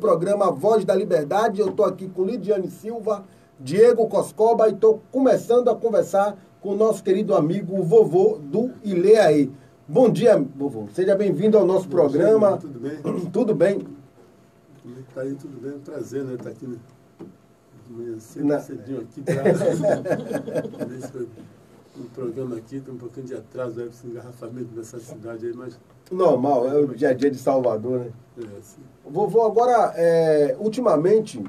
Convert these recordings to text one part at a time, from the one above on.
programa Voz da Liberdade. Eu estou aqui com Lidiane Silva, Diego Coscoba e estou começando a conversar com o nosso querido amigo vovô do Ileaí. Bom dia, vovô. Seja bem-vindo ao nosso Bom programa. Dia, tudo bem? tudo bem. É tá aí? Tudo bem? Prazer, né? Estar tá aqui, né? Cedo, Na... cedinho aqui para um programa aqui, tem um pouquinho de atraso para esse engarrafamento dessa cidade aí, mas Normal, é o dia a dia de Salvador, né? É, sim. Vovô, agora, é, ultimamente,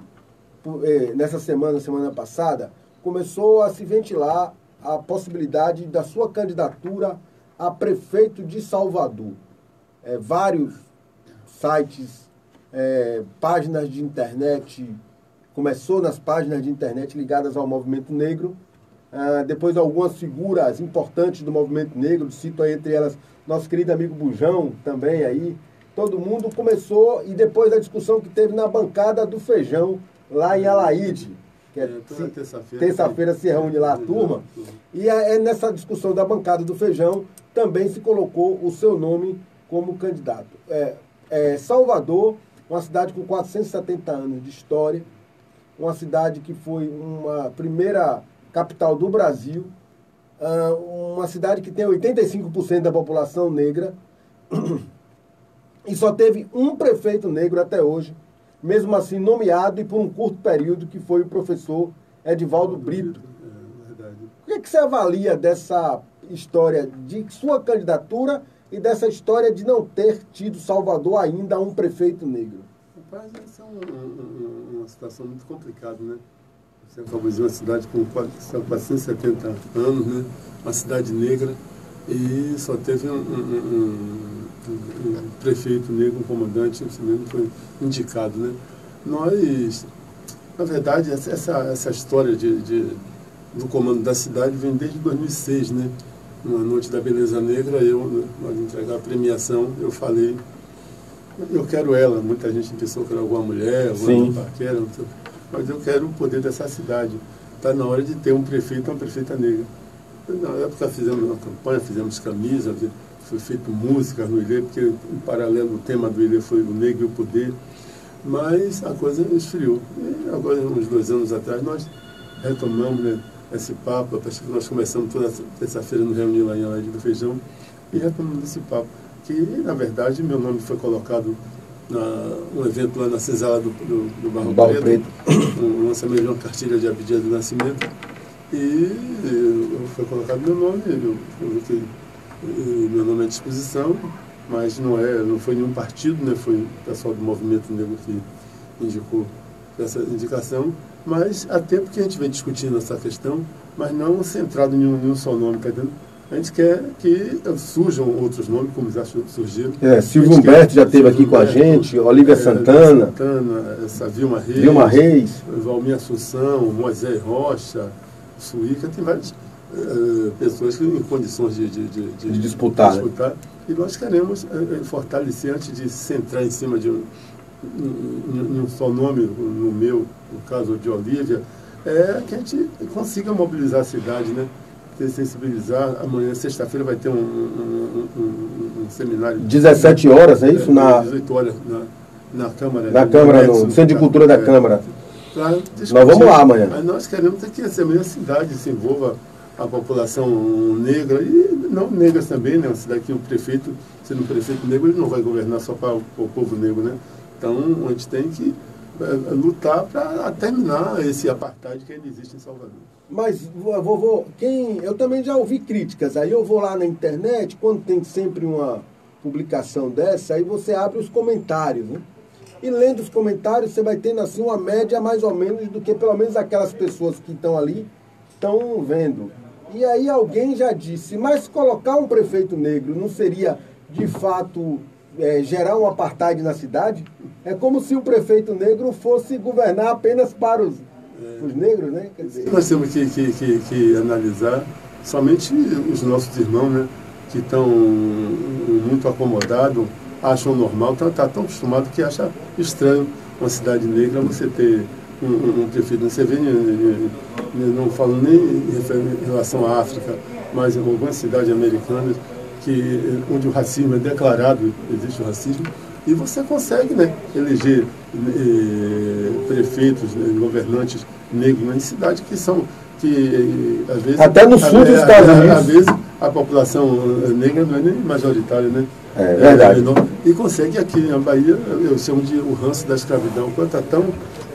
é, nessa semana, semana passada, começou a se ventilar a possibilidade da sua candidatura a prefeito de Salvador. É, vários sites, é, páginas de internet, começou nas páginas de internet ligadas ao movimento negro, ah, depois algumas figuras importantes do movimento negro, cito aí entre elas nosso querido amigo Bujão também aí. Todo mundo começou, e depois da discussão que teve na bancada do feijão, lá em Alaíde, que é, é terça-feira terça se reúne lá a turma, e é, é nessa discussão da bancada do feijão também se colocou o seu nome como candidato. É, é Salvador, uma cidade com 470 anos de história, uma cidade que foi uma primeira capital do Brasil, ah, uma cidade que tem 85% da população negra e só teve um prefeito negro até hoje, mesmo assim nomeado e por um curto período, que foi o professor Edivaldo Brito. É, o que, é que você avalia dessa história de sua candidatura e dessa história de não ter tido Salvador ainda um prefeito negro? Rapaz, essa é uma, uma situação muito complicada, né? Acabou de dizer uma cidade com 470 anos, né? uma cidade negra, e só teve um, um, um, um prefeito negro, um comandante, esse mesmo foi indicado. Né? Nós, na verdade, essa, essa história de, de, do comando da cidade vem desde 2006, né? Numa noite da beleza negra, eu, nós entregar a premiação, eu falei, eu quero ela. Muita gente pensou que era alguma mulher, alguma paquera, não sei mas eu quero o poder dessa cidade. Está na hora de ter um prefeito uma prefeita negra. Na época fizemos uma campanha, fizemos camisa, foi feito música no Ilê, porque em paralelo o tema do Ilê foi o negro e o poder. Mas a coisa esfriou. E agora, uns dois anos atrás, nós retomamos né, esse papo. Nós começamos toda terça-feira no reunião lá em Alaide do Feijão e retomamos esse papo. Que, na verdade, meu nome foi colocado na, um evento lá na Cesala do, do, do Barro, Barro Preto, Preto. um lançamento de uma cartilha de Abidia do Nascimento. E foi colocado meu nome, eu coloquei meu nome à disposição, mas não, é, não foi nenhum partido, né, foi o pessoal do movimento negro que indicou essa indicação, mas há tempo que a gente vem discutindo essa questão, mas não centrado em um, em um só nome, tá entendendo? A gente quer que surjam outros nomes, como já surgiram. É, Silvio Humberto já esteve aqui com a gente, Olivia é, Santana. Santana, essa Vilma Reis. Vilma Reis. Valmir Assunção, Moisés Rocha, Suíca, tem várias uh, pessoas que, em condições de, de, de, de disputar. disputar. Né? E nós queremos uh, fortalecer, antes de centrar em cima de um, um, um só nome, no meu, no caso de Olívia, é que a gente consiga mobilizar a cidade, né? Sensibilizar. Amanhã, sexta-feira, vai ter um, um, um, um, seminário. 17 horas, é isso? Na... 18 horas na, na Câmara. Na Câmara, no, Centro de Cultura da é, Câmara. nós vamos lá amanhã. Mas nós queremos que essa a cidade se envolva a população negra e não negras também, né? Uma cidade que o prefeito, sendo um prefeito negro, ele não vai governar só para o, povo negro, né? Então, a gente tem que é, lutar para terminar esse apartheid que ainda existe em Salvador. Mas, vovô, quem, eu também já ouvi críticas. Aí eu vou lá na internet, quando tem sempre uma publicação dessa, aí você abre os comentários, né? E lendo os comentários, você vai tendo assim uma média mais ou menos do que pelo menos aquelas pessoas que estão ali estão vendo. E aí alguém já disse, mas colocar um prefeito negro não seria de fato é, gerar um apartheid na cidade? É como se o prefeito negro fosse governar apenas para os, é. os negros, né? Dizer... Nós temos que, que, que, que analisar somente os nossos irmãos, né? Que estão muito acomodados, acham normal, está tá tão acostumado que acha estranho uma cidade negra você ter um, um, um prefeito. Você vê, não falo nem em relação à África, mas em algumas cidades americanas que, onde o racismo é declarado, existe o racismo, E você consegue né, eleger eh, prefeitos, né, governantes negros em cidades que são que às vezes até no sul dos Estados Unidos às vezes a população negra não é nem majoritária, né? É verdade. É, e consegue aqui na Bahia, eu chamo de o ranço da escravidão, quanto está tão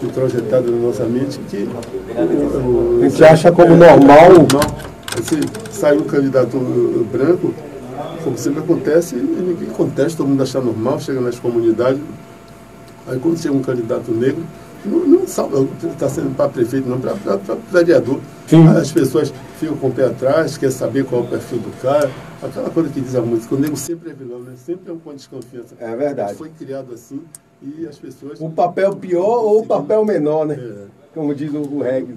introjetado na nossa mente que o, o, a gente acha como é, normal. normal. Sai um candidato branco, como sempre acontece, e ninguém contesta, todo mundo acha normal, chega nas comunidades. Aí quando chega um candidato negro, não, não está sendo para prefeito, não, para vereador. Sim. As pessoas ficam com o pé atrás, quer saber qual é o perfil do cara. Aquela coisa que diz a música, o nego sempre é vilão, né? sempre é um ponto de desconfiança. É verdade. Foi criado assim e as pessoas. O papel pior ou o papel menor, né? É. Como diz o, o reggae.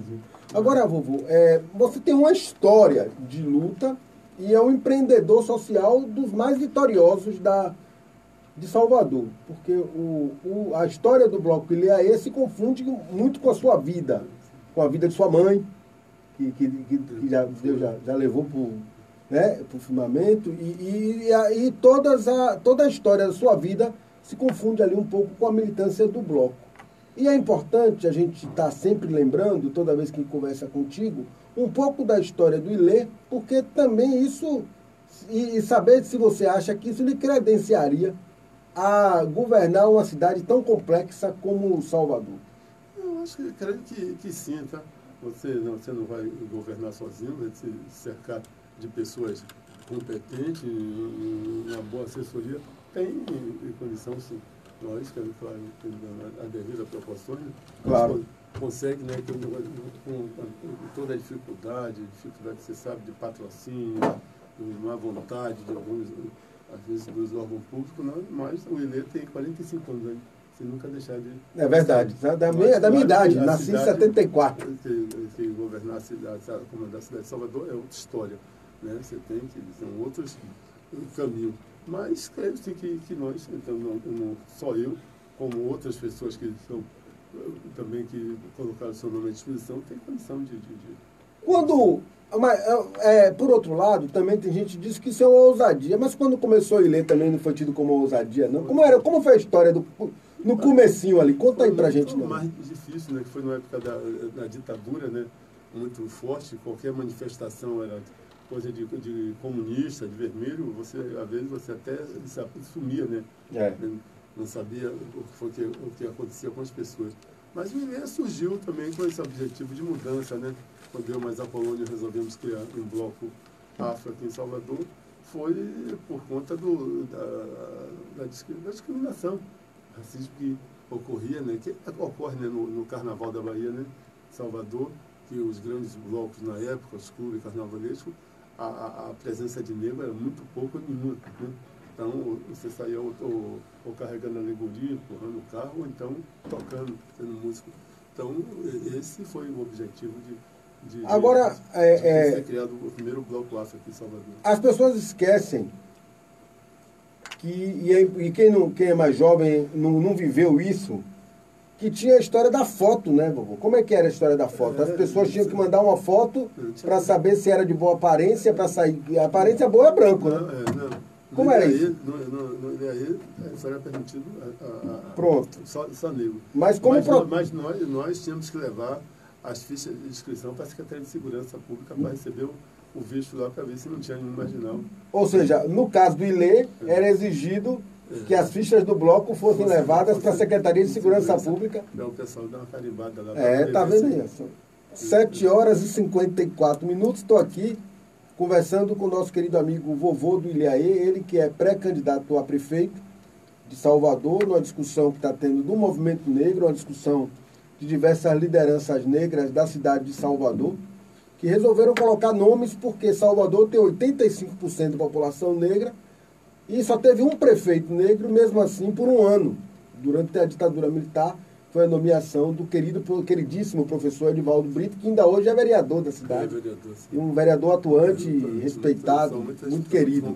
Agora, vovô, é, você tem uma história de luta e é um empreendedor social dos mais vitoriosos da, de Salvador, porque o, o, a história do Bloco Ilhaê se confunde muito com a sua vida, com a vida de sua mãe, que, que, que já, Deus já, já levou para o né, firmamento, e, e, e todas a, toda a história da sua vida se confunde ali um pouco com a militância do Bloco. E é importante a gente estar tá sempre lembrando, toda vez que conversa contigo, um pouco da história do Ilê, porque também isso, e, e saber se você acha que isso lhe credenciaria a governar uma cidade tão complexa como Salvador? Eu acho que creio que, que sim, tá? Você não, você não vai governar sozinho, vai se cercar de pessoas competentes, uma boa assessoria. Tem condição, sim. Nós, que claro, a devida proporções, claro. Consegue, né, com, com, com, toda a dificuldade, dificuldade, você sabe, de patrocínio, de má vontade de alguns às vezes dos órgãos públicos, não, mas o Ilê tem 45 anos ainda. Se nunca deixar de. É verdade, da, da, minha, da minha idade, nasci em 74. Que, que governar a cidade, comandar a cidade de Salvador é outra história. Né? Você tem que. São outros caminhos. Mas creio sim que, que nós, então, não, não, só eu, como outras pessoas que são também que colocaram seu nome à disposição, tem condição de, de, de quando mas, é, é, por outro lado, também tem gente que diz que isso é uma ousadia. Mas quando começou a ler também não foi tido como ousadia, não? Como, era, como foi a história do, no comecinho ali? Conta aí pra gente. Foi mais difícil, né? Que foi na época da, da ditadura, né? Muito forte. Qualquer manifestação era coisa de, de comunista, de vermelho. Você, às vezes, você até sumia, né? É. Não sabia o que, foi que, o que acontecia com as pessoas. Mas o INE surgiu também com esse objetivo de mudança, né? Quando eu mais a Polônia resolvemos criar um bloco afro aqui em Salvador, foi por conta do, da, da, da discriminação, racismo que ocorria, né? Que ocorre né? No, no, Carnaval da Bahia, né? Salvador, que os grandes blocos na época, os clubes carnavalescos, a, a, presença de negro era muito pouco nenhuma. Né? Então, você saía ou, ou, ou carregando alegoria, empurrando o carro, ou então tocando, sendo músico. Então, esse foi o objetivo de, de Agora, de, é, de é, ser criado o primeiro bloco afro aqui em Salvador. As pessoas esquecem que, e, é, e quem, não, quem é mais jovem não, não viveu isso, que tinha a história da foto, né, vovô? Como é que era a história da foto? As é, pessoas tinham que mandar uma foto para saber se era de boa aparência, para sair. A aparência boa é branco, né? Não, é, não. Como era isso? No, no, no IAE só era permitido a, a, Pronto. Só, só negro. Mas como mas, pro... mas nós, nós tínhamos que levar as fichas de inscrição para a Secretaria de Segurança Pública para receber o, o visto lá para ver se não tinha nenhum marginal. Ou seja, no caso do ILE, é. era exigido é. que as fichas do bloco fossem levadas para a Secretaria de Segurança, Segurança Pública. Então o pessoal dá uma carimbada lá. É, tá vendo isso? 7 horas e 54 minutos, estou aqui conversando com o nosso querido amigo vovô do Ilhaê, ele que é pré-candidato a prefeito de Salvador, numa discussão que está tendo do movimento negro, uma discussão de diversas lideranças negras da cidade de Salvador, que resolveram colocar nomes porque Salvador tem 85% da população negra e só teve um prefeito negro, mesmo assim, por um ano, durante a ditadura militar, foi a nomeação do querido, queridíssimo professor Edivaldo Brito, que ainda hoje é vereador da cidade. É vereador, e um vereador atuante, é, respeitado, muito, muito querido.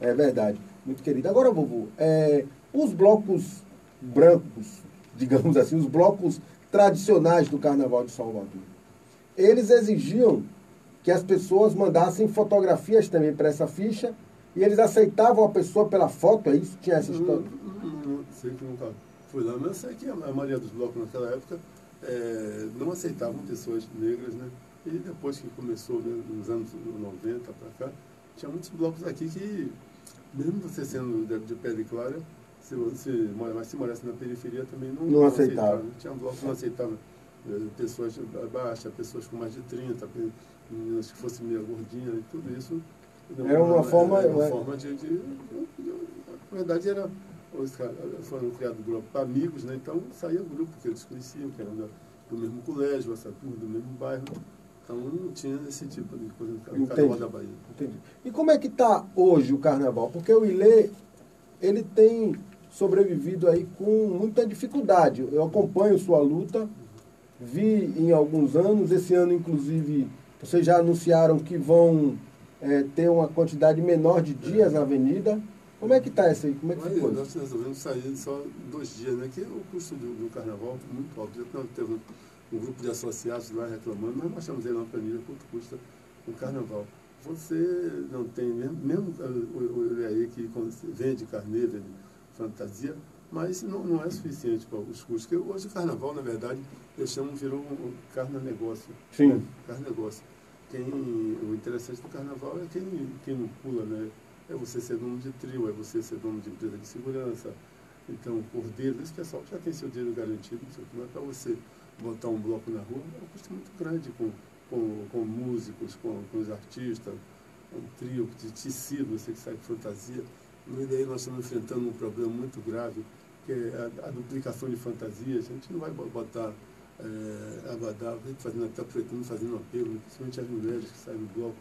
É verdade, muito querido. Agora, vovô, é, os blocos brancos, digamos assim, os blocos tradicionais do Carnaval de Salvador, eles exigiam que as pessoas mandassem fotografias também para essa ficha e eles aceitavam a pessoa pela foto, é isso? Tinha essa história? Não, não, não sei que nunca fui lá, mas eu sei que a, a maioria dos blocos naquela época é, não aceitavam pessoas negras, né? E depois que começou, né, nos anos 90 para cá, tinha muitos blocos aqui que, mesmo você sendo de, de pele clara, se você mora, mas se morasse na periferia também não, não, não aceitava. aceitava. Tinha blocos que não aceitavam é, pessoas baixas, pessoas com mais de 30, meninas que fossem meio gordinhas e tudo isso. Era uma forma. Era uma forma de, de, de, Na verdade, era, os foram criados grupos amigos, né? então saía grupo que eles conheciam, que eram do mesmo colégio, essa turma do mesmo bairro. Então não tinha esse tipo de coisa no Carnaval da Bahia. Entendi. E como é que está hoje o Carnaval? Porque o Ilê, ele tem sobrevivido aí com muita dificuldade. Eu acompanho sua luta, vi em alguns anos, esse ano inclusive, vocês já anunciaram que vão é, ter uma quantidade menor de dias na avenida. Como é que está isso aí? Como é que ficou? Nós resolvemos sair só dois dias, né? Que é o custo do, do carnaval muito alto. Já teve um grupo de associados lá reclamando, mas nós chamamos ele na planilha quanto custa o carnaval. Você não tem, mesmo, mesmo o, aí que vende carnê, vende fantasia, mas não, não é suficiente para os custos. Porque hoje o carnaval, na verdade, eu chamo, virou um carna-negócio. Sim. Né? Carna-negócio. Quem, o interessante do carnaval é quem, quem não pula, né? É você ser dono de trio, é você ser dono de empresa de segurança. Então, cordeiro, esse pessoal já tem seu dinheiro garantido, não é para você botar um bloco na rua, é um custo muito grande com, com, com músicos, com, com os artistas, um trio de tecido, você que sai de fantasia. No daí nós estamos enfrentando um problema muito grave, que é a, a duplicação de fantasias. A gente não vai botar é, abadá, fazendo até pretendo fazendo apelo, principalmente as mulheres que saem do bloco,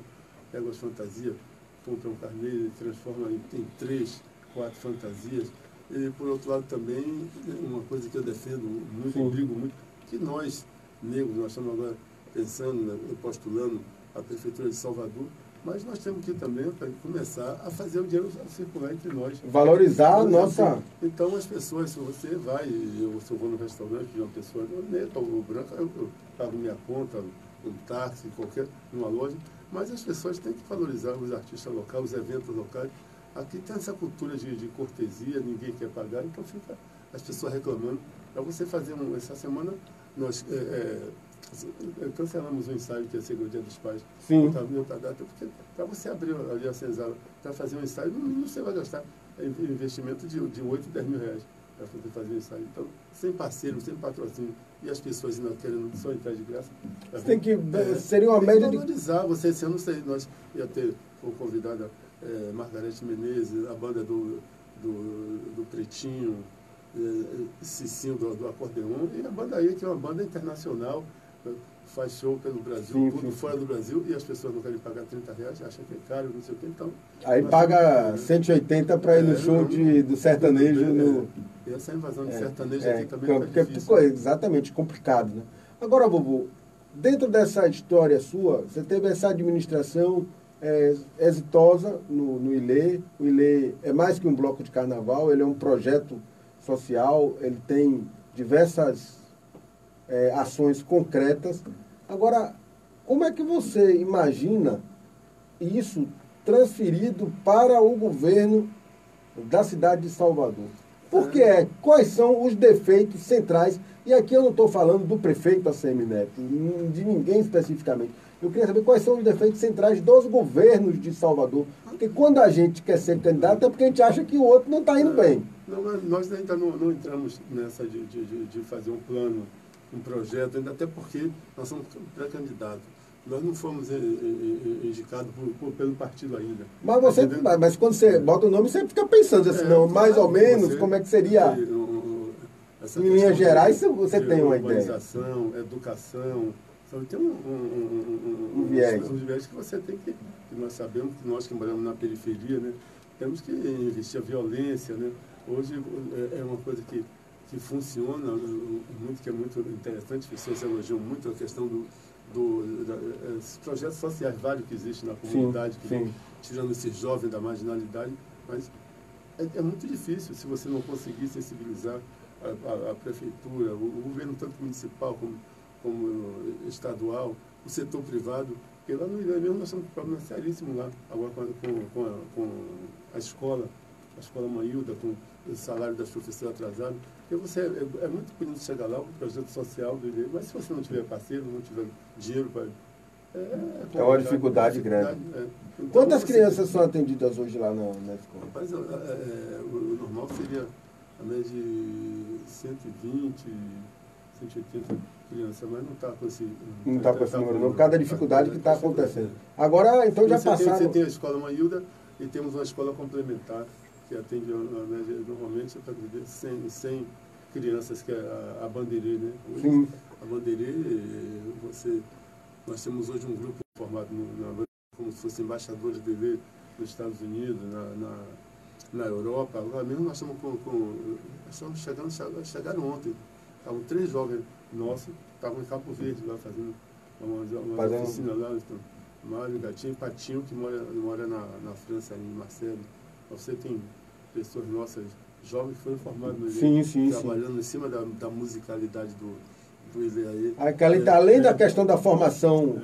pegam as fantasias, compram carneiro e transformam em, em três, quatro fantasias. E, por outro lado, também, uma coisa que eu defendo muito, Sim. brigo muito, que nós, negros, nós estamos agora pensando, né, postulando a Prefeitura de Salvador, mas nós temos que também começar a fazer o dinheiro circular entre nós. Valorizar a nossa. Então, as pessoas, se você vai, eu, se eu vou no restaurante de uma pessoa neta ou branca, eu, eu pago minha conta, um táxi, qualquer, numa loja, mas as pessoas têm que valorizar os artistas locais, os eventos locais. Aqui tem essa cultura de, de cortesia, ninguém quer pagar, então fica as pessoas reclamando. Para você fazer um, essa semana, nós. É, é, cancelamos o ensaio que ia ser o Dia dos Pais. Sim. Para outra data, porque para você abrir ali a senzala, para fazer um ensaio, no mínimo você vai gastar investimento de, de 8, 10 mil reais para poder fazer o ensaio. Então, sem parceiro, sem patrocínio, e as pessoas ainda querendo só entrar de graça. Você tem que. É, seria uma média de. valorizar. Você, esse ano, sei, nós ia ter como convidada é, Margarete Menezes, a banda do, do, do Pretinho, é, Cicinho do, do Acordeon, e a banda aí, que é uma banda internacional faz show pelo Brasil, sim, tudo sim, fora sim. do Brasil, e as pessoas não querem pagar 30 reais, acham que é caro, não sei o que, então... Aí paga 180 para ir no é, show de, do sertanejo. É, no... E essa invasão de é, sertanejo é, aqui também é porque, difícil. Exatamente, complicado, né? Agora, Bobo, dentro dessa história sua, você teve essa administração é, exitosa no, no ILE. O ILE é mais que um bloco de carnaval, ele é um projeto social, ele tem diversas é, ações concretas. Agora, como é que você imagina isso transferido para o governo da cidade de Salvador? Por que é? Quais são os defeitos centrais? E aqui eu não estou falando do prefeito ACM Neto, de ninguém especificamente. Eu queria saber quais são os defeitos centrais dos governos de Salvador. Porque quando a gente quer ser candidato é porque a gente acha que o outro não está indo bem. Não, nós ainda não, não entramos nessa de, de, de fazer um plano um projeto, ainda até porque nós somos pré-candidatos. Nós não fomos indicados por, por, pelo partido ainda. Mas, você, tá mas quando você bota o nome, você fica pensando assim, é, não, mais ou menos, como é que seria? em linhas gerais, você tem uma ideia. Organização, educação, então, tem um, um, um, um, viés. um viés que você tem que, que, nós sabemos que nós que moramos na periferia, né, temos que investir a violência, né? Hoje é uma coisa que que funciona muito, que é muito interessante, as pessoas elogiam muito a questão do, do da, esses projetos sociais vários que existem na comunidade, sim, que sim. tirando esses jovens da marginalidade, mas é, é, muito difícil se você não conseguir sensibilizar a, a, a prefeitura, o, o, governo tanto municipal como como estadual, o setor privado, porque lá no Ilha mesmo nós temos um problema seríssimo lá, agora com, com, a, com a escola, a escola Maílda, com o salário das professoras atrasado. Porque você, é, é muito bonito chegar lá, um projeto social mas se você não tiver parceiro, não tiver dinheiro para é, é, uma dificuldade, grande. É. Então, Quantas você... crianças são atendidas hoje lá na, na escola? Rapaz, é, é, o, normal seria a média de 120, 180 crianças, mas não está com esse. Não está com esse número, não. Cada dificuldade que está acontecendo. Agora, então já passaram. Você tem a escola Maílda e temos uma escola complementar que atende média, normalmente, para 100, 100 crianças, que é a, a Bandeirê, né? Hoje, Sim. A Bandeirê, você nós temos hoje um grupo formado no, na, como se fosse embaixadores de TV nos Estados Unidos, na, na, na Europa. Agora mesmo nós estamos com. com estamos chegando, chegaram ontem. Estavam três jovens nossos, estavam em Campo Verde lá fazendo uma, uma fazendo... oficina lá. Então, Mário, Gatinho Patinho, que mora, mora na, na França, em Marcelo. Você tem pessoas nossas, jovens foram formados no sim, sim, trabalhando sim. em cima da, da musicalidade do, Aquela, é, além é, da questão da formação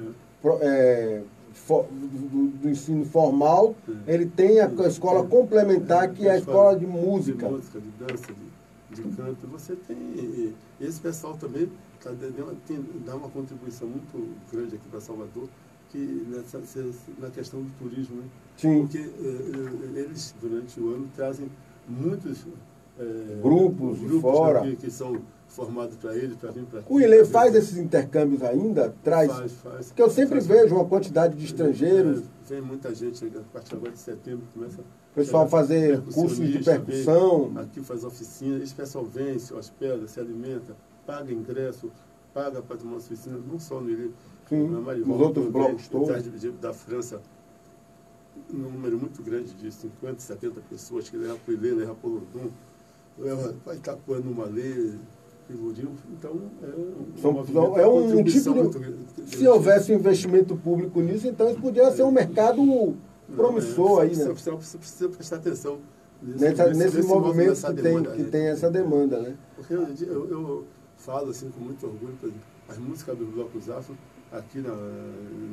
é, for, do, do, ensino formal, é. ele tem a escola é. complementar, que é a escola de música. De música, de dança, de, de canto. Você tem. Esse pessoal também tá, dá uma contribuição muito grande aqui para Salvador, que nessa, na questão do turismo. Né? Sim. Porque eles, durante o ano, trazem muitos grupos, grupos de fora. que são formado para ele, para vir para O Ile faz esses intercâmbios ainda? Traz? Faz, faz. Porque eu sempre faz, vejo uma quantidade de estrangeiros. É, vem muita gente, a partir agora de setembro começa o pessoal fazer cursos de percussão. Vem, aqui faz oficina, esse pessoal vem, se hospeda, se alimenta, paga ingresso, paga para tomar oficina, não só no Ile. Sim, nos outros blocos todos. Da França, um número muito grande de 50, 70 pessoas que levam para o Ile, levam para o Lodum, leva para Itapuã, numa lei, então, é, São, são, é um tipo de. Se houvesse um investimento público nisso, então isso poderia ser um mercado promissor é, aí, né? Você precisa, precisa prestar atenção nesse, nesse, nesse, nesse movimento que, tem, demanda, que né? tem essa demanda, né? Porque eu, eu, eu, falo assim com muito orgulho, as músicas do Bloco Zafra, aqui na,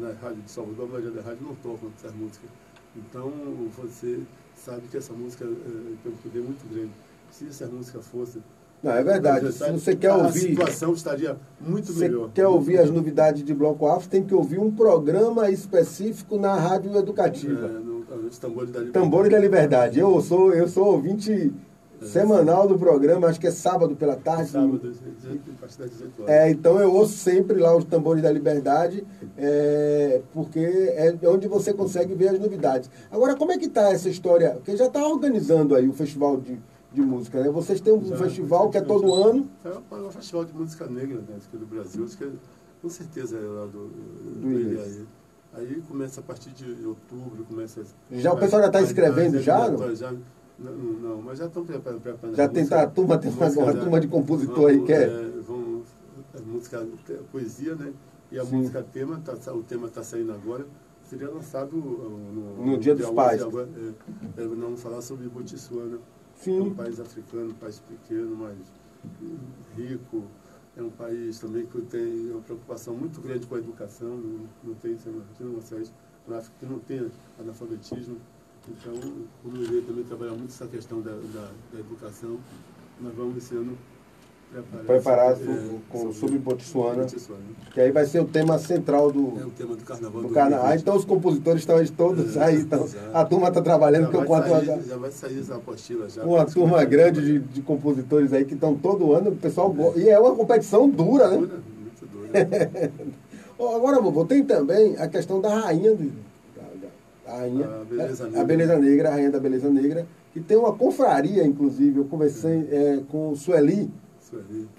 na rádio de Salvador, a maioria da rádio não tocam essas músicas. Então, você sabe que essa música é, tem um poder muito grande. Se essa música fosse não, é verdade. Se você quer ouvir. A situação estaria muito você melhor. quer ouvir as novidades de Bloco Afro, tem que ouvir um programa específico na rádio educativa. É, no, Tambores da Liberdade. Tambores da Liberdade. Eu sou, eu sou ouvinte semanal do programa, acho que é sábado pela tarde. Sábado, a partir das 18 horas. É, então eu ouço sempre lá os Tambores da Liberdade, é, porque é onde você consegue ver as novidades. Agora, como é que está essa história? Porque já está organizando aí o festival de de música, né? Vocês têm um Já, festival que é todo já, ano. É um festival de música negra né, do Brasil, acho que é, com certeza é lá do, do, do aí. Aí começa a partir de outubro, começa... Já o pessoal já está escrevendo já? já não, não, mas já estão preparando. Já tem a turma, tem uma, uma turma de compositor aí que é... é vão, a música, a poesia, né? E a Sim. música tema, tá, o tema está saindo agora seria lançado no, no, no Dia dos Pais. Agora, é, é, não falar sobre Botsuana. Sim. É um país africano, um país pequeno, mas rico. É um país também que tem uma preocupação muito grande com a educação. Não, não tem, você não vocês, na África que não tem analfabetismo. Então, o Lulê também trabalha muito essa questão da, da, da educação. Nós vamos esse ano preparar é, com, sobre Botsuana, que aí vai ser o tema central do, é o tema do carnaval. Do, do carnaval. Ah, então os compositores estão todos é, aí, então, a turma está trabalhando já a sair, Já vai sair essa apostila. Já, uma turma grande de, de, compositores aí que estão todo ano, o pessoal é. E é uma competição dura, né? Dura, muito dura. Agora, vovô, tem também a questão da rainha do, da rainha, a beleza, negra. a beleza negra, a rainha da beleza negra, que tem uma confraria, inclusive, eu conversei é, com Sueli,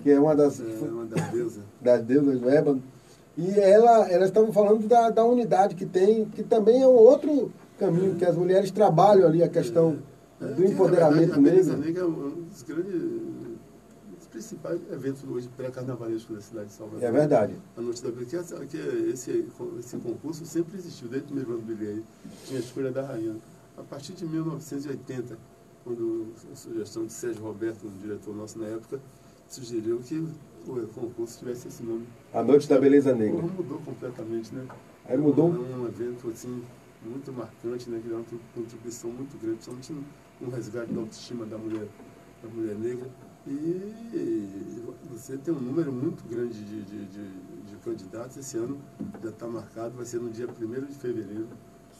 que é uma das, é, uma das deusas. Das deusas do Ébano. E ela, elas estavam falando da, da unidade que tem, que também é um outro caminho, é. que as mulheres trabalham ali a questão é. do empoderamento negro. A negra é um dos grandes, principais eventos hoje pré-carnavalescos da cidade de Salvador. É verdade. A Noite da Beleza, que, esse, esse concurso sempre existiu, desde o primeiro ano do Bilhete, tinha a escolha da rainha. A partir de 1980, quando a sugestão de Sérgio Roberto, um diretor nosso na época, sugeriu que o concurso tivesse esse nome. A Noite da Beleza Negra. Mudou completamente, né? Aí mudou? É um evento, assim, muito marcante, né? Que dá uma contribuição muito grande, principalmente no resgate da autoestima da mulher, da mulher negra. E você tem um número muito grande de, de, de, de candidatos. Esse ano já está marcado, vai ser no dia 1 de fevereiro.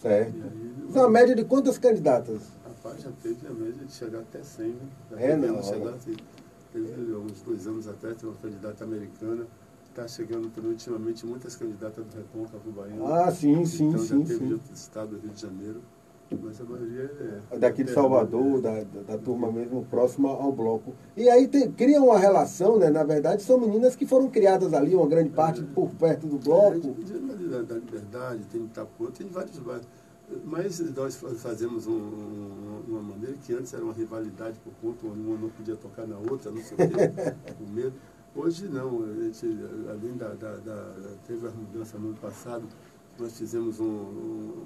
Certo. Aí, uma média de quantas candidatas? Rapaz, já teve a média de chegar até 100. Né? Já é, não. Chegar, assim, teve uns dois anos atrás, tem uma candidata americana está chegando também ultimamente muitas candidatas do Recôncavo Baiano. Ah, sim, sim, então, sim. já teve sim. de outro estado do Rio de Janeiro. Mas a maioria é. Daqui de Salvador, da, da, da turma mesmo, próxima ao bloco. E aí tem, cria uma relação, né? Na verdade, são meninas que foram criadas ali, uma grande parte é, por perto do bloco. É, da Liberdade, tem Itapuã, tem vários bairros. Mas nós fazemos um, uma maneira que antes era uma rivalidade por conta, uma não podia tocar na outra, não sei o quê, com medo. Hoje não, a gente, além da, da, da, Teve a mudança no ano passado, nós fizemos um, um,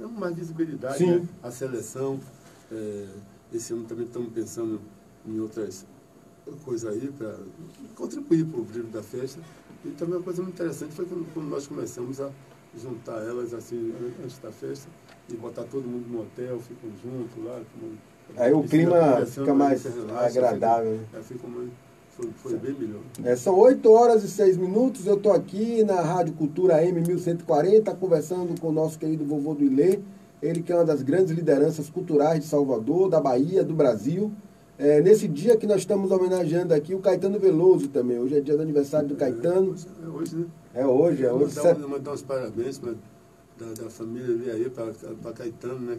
um mais visibilidade né? à seleção. É, esse ano também estamos pensando em outras coisas aí para contribuir para o brilho da festa. E também uma coisa muito interessante foi quando, quando nós começamos a juntar elas assim antes da festa e botar todo mundo no hotel, ficam juntos lá. Aí o clima fica mais relaxa, agradável. Fica, é, fica mais, foi, foi bem melhor. É, são 8 horas e 6 minutos. Eu estou aqui na Rádio Cultura M1140, conversando com o nosso querido vovô do Ilê. Ele que é uma das grandes lideranças culturais de Salvador, da Bahia, do Brasil. É, nesse dia que nós estamos homenageando aqui o Caetano Veloso também. Hoje é dia do aniversário do é, Caetano. É hoje, né? É hoje, é hoje. Mandar, set... mandar uns parabéns pra, da, da família ali aí para Caetano, né?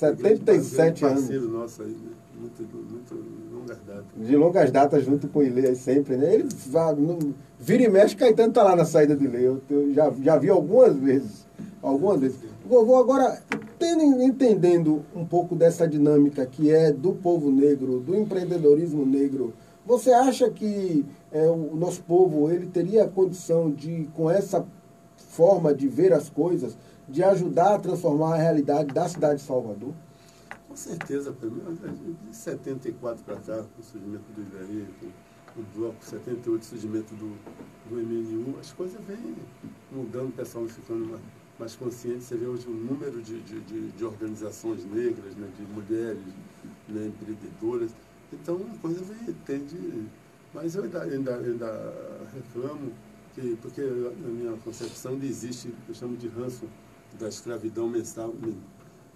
77 anos. parceiro nosso aí, né? Muito, muito longas datas. De longas datas junto com o Ilê sempre, né? Ele vai, no, vira e mexe, Caetano tá lá na saída do Ilê. Eu, eu, já, já vi algumas vezes. Algumas vezes. Vovô, agora, tendo, entendendo um pouco dessa dinâmica que é do povo negro, do empreendedorismo negro, você acha que é, o nosso povo ele teria a condição de, com essa forma de ver as coisas, de ajudar a transformar a realidade da cidade de Salvador? Com certeza, de 74 para cá, com o surgimento do com o bloco, 78, o surgimento do, do MNU, as coisas vêm mudando, o pessoal ficando mais, mais consciente. Você vê hoje o número de, de, de, de organizações negras, né, de mulheres né, empreendedoras. Então, a coisa vem, tende. Mas eu ainda, ainda, ainda reclamo, que, porque na minha concepção ainda existe, eu chamo de ranço da escravidão mensal,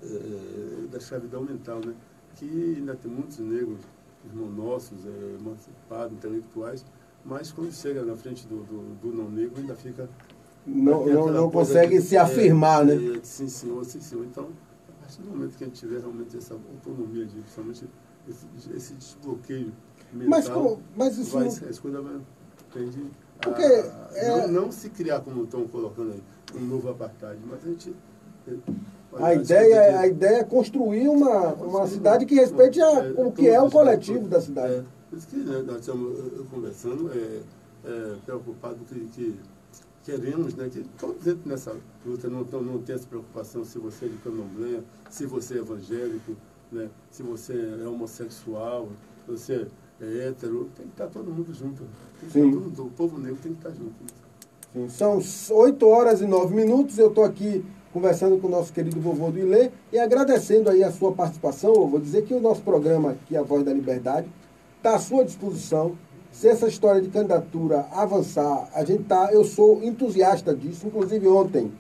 é, da escravidão mental, né? que ainda tem muitos negros, irmãos nossos, é, emancipados, intelectuais, mas quando chega na frente do, do, do não negro ainda fica... Não, não, não consegue de, se afirmar, é, né? É, sim, senhor, sim, senhor. Então, a partir do momento que a gente tiver realmente essa autonomia, de, principalmente esse, esse desbloqueio mental, mas, como, mas isso vai, não... as coisas vão Porque, a, é... não, não se criar como estão colocando aí, um novo apartheid, mas a gente a ideia, a ideia é construir uma, uma cidade que respeite a, é, o que é o coletivo da cidade. É, por isso que né, nós estamos conversando, é, é, preocupado que, que queremos, né, que todos dentro nessa luta não, não, não tem essa preocupação se você é de candomblé, se você é evangélico, né, se você é homossexual, se você é hétero, tem que estar todo mundo junto. Todo, o povo negro tem que estar junto. Sim. São 8 horas e 9 minutos, eu estou aqui conversando com o nosso querido vovô do Ilê e agradecendo aí a sua participação. Eu vou dizer que o nosso programa aqui, A Voz da Liberdade, está à sua disposição. Se essa história de candidatura avançar, a gente tá, eu sou entusiasta disso. Inclusive ontem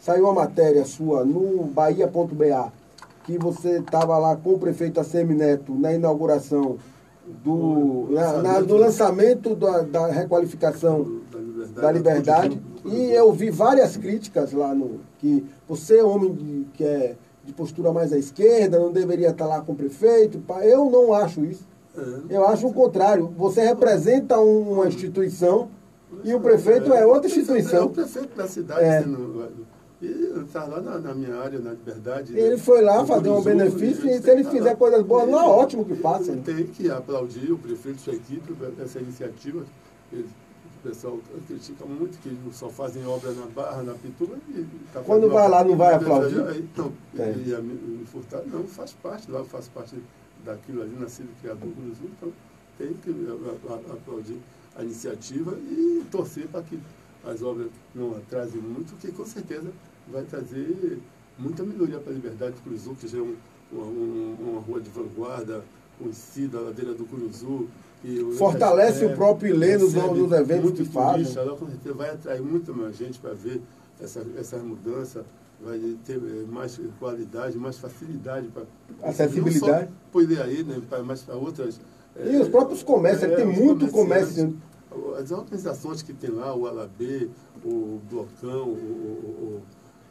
saiu uma matéria sua no Bahia.ba que você estava lá com o prefeito ACM Neto na inauguração do, na, na, do lançamento da, da requalificação da liberdade. E eu vi várias críticas lá no. que você, homem de, que é de postura mais à esquerda, não deveria estar lá com o prefeito. Eu não acho isso. É. Eu acho o contrário. Você representa uma instituição e o prefeito é outra instituição. É o prefeito da cidade. É. E está lá na, na, minha área, na liberdade. Ele né? foi lá fazer um benefício e se ele fizer coisas boas, não é ótimo que faça. Tem que aplaudir o prefeito e sua equipe essa iniciativa. Ele, o pessoal critica muito que só fazem obra na Barra, na Pituba. E tá Quando vai lá, não vai aplaudir? Então, é. e a me furtar, não, faz parte, lá faz parte daquilo ali, nascido criado no Brasil, então tem que aplaudir. a iniciativa e torcer para que as obras não atrasem muito, que com certeza vai trazer muita melhoria para a Liberdade do Curuzu, que já é um, uma, uma, rua de vanguarda, conhecida, a ladeira do Curuzu. Fortalece o próprio Ilê nos, nos eventos que fazem. Ela com certeza vai atrair muito mais gente para ver essa, essa mudança, vai ter eh, mais qualidade, mais facilidade para acessibilidade. Poder aí, né, para mais para outras. E é, os próprios comércios, é, tem muito comércio. As organizações que tem lá, o Alabê, o Blocão, o,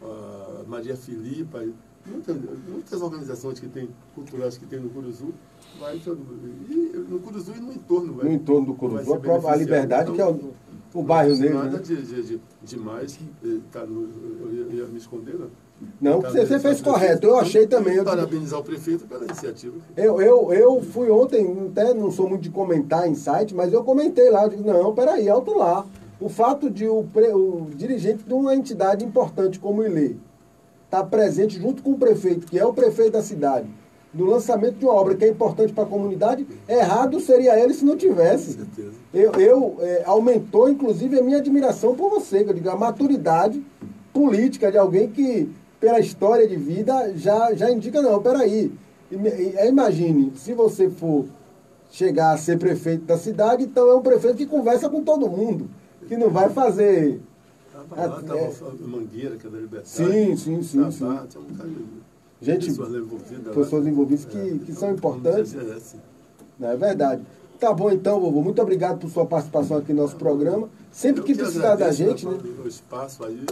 o, a Maria Filipa, muitas, muitas organizações que tem, culturais que tem no Curuzu, vai e no Curuzu e no entorno. Vai, no entorno do Curuzu, a, própria, a Liberdade, então, que é o, o bairro negro. Nada né? de, de, de, demais, eh, tá no, eu ia me esconder, não. Não, tá você, fez correto, eu achei também. Eu, parabenizar o prefeito pela iniciativa. Eu, eu, eu fui ontem, até não sou muito de comentar em site, mas eu comentei lá, eu digo, não, peraí, alto lá. O fato de o, o dirigente de uma entidade importante como o ILE estar tá presente junto com o prefeito, que é o prefeito da cidade, no lançamento de uma obra que é importante para a comunidade, errado seria ele se não tivesse. Com certeza. Eu, eu é, aumentou, inclusive, a minha admiração por você, que eu digo, a maturidade política de alguém que, pela história de vida, já, já indica, não, peraí. Imagine, se você for chegar a ser prefeito da cidade, então é um prefeito que conversa com todo mundo, que não vai fazer Estava lá, estava é... Mangueira, que é da Liberdade. Sim, sim, sim. Tava, sim. Tinha um Gente, pessoas envolvidas, pessoas envolvidas que, é, que são importantes. É. Não, é verdade. Tá bom então, vovô. Muito obrigado por sua participação aqui no nosso programa. Sempre que, que precisar da gente, né? O espaço aí.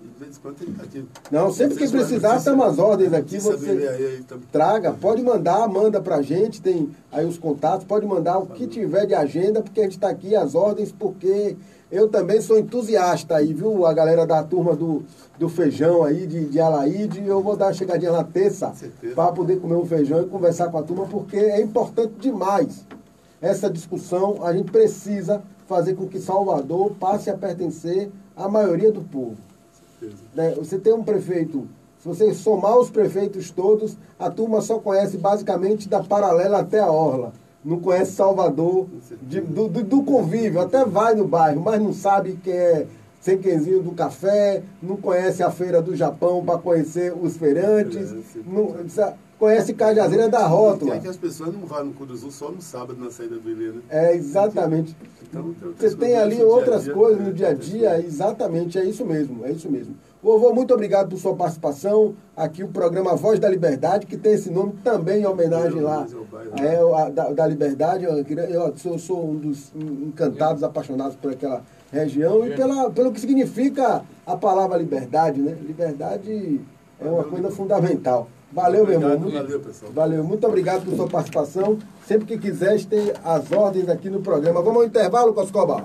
De vez em quando ele aqui. Não, sempre que precisar, estamos as ordens aqui. Você traga, pode mandar, manda pra gente, tem aí os contatos, pode mandar o que tiver de agenda, porque a gente está aqui, as ordens, porque eu também sou entusiasta aí, viu? A galera da turma do, do feijão aí, de, de Alaíde. Eu vou dar uma chegadinha lá terça para poder comer um feijão e conversar com a turma, porque é importante demais essa discussão. A gente precisa fazer com que Salvador passe a pertencer à maioria do povo. Né? Você tem um prefeito, se você somar os prefeitos todos, a turma só conhece basicamente da paralela até a orla não conhece Salvador, de, do, do, do, convívio, até vai no bairro, mas não sabe quem é Senquenzinho do café, não conhece a feira do Japão para conhecer os feirantes, não, conhece Cajazeira da Rótula. É que as pessoas não vão no Curuzu só no sábado na saída do Ilê, né? É, exatamente. Então, Você tem ali outras dia -dia, coisas no dia a dia, exatamente, é isso mesmo, é isso mesmo. Vovô, muito obrigado por sua participação. Aqui o programa Voz da Liberdade, que tem esse nome também em homenagem lá é, a, da, da Liberdade. Eu, eu sou, sou, um dos encantados, apaixonados por aquela região e pela, pelo que significa a palavra liberdade, né? Liberdade é uma coisa fundamental. Valeu, meu irmão. Muito, valeu, pessoal. Valeu, muito obrigado por sua participação. Sempre que quiser, tem as ordens aqui no programa. Vamos ao intervalo, Coscobar.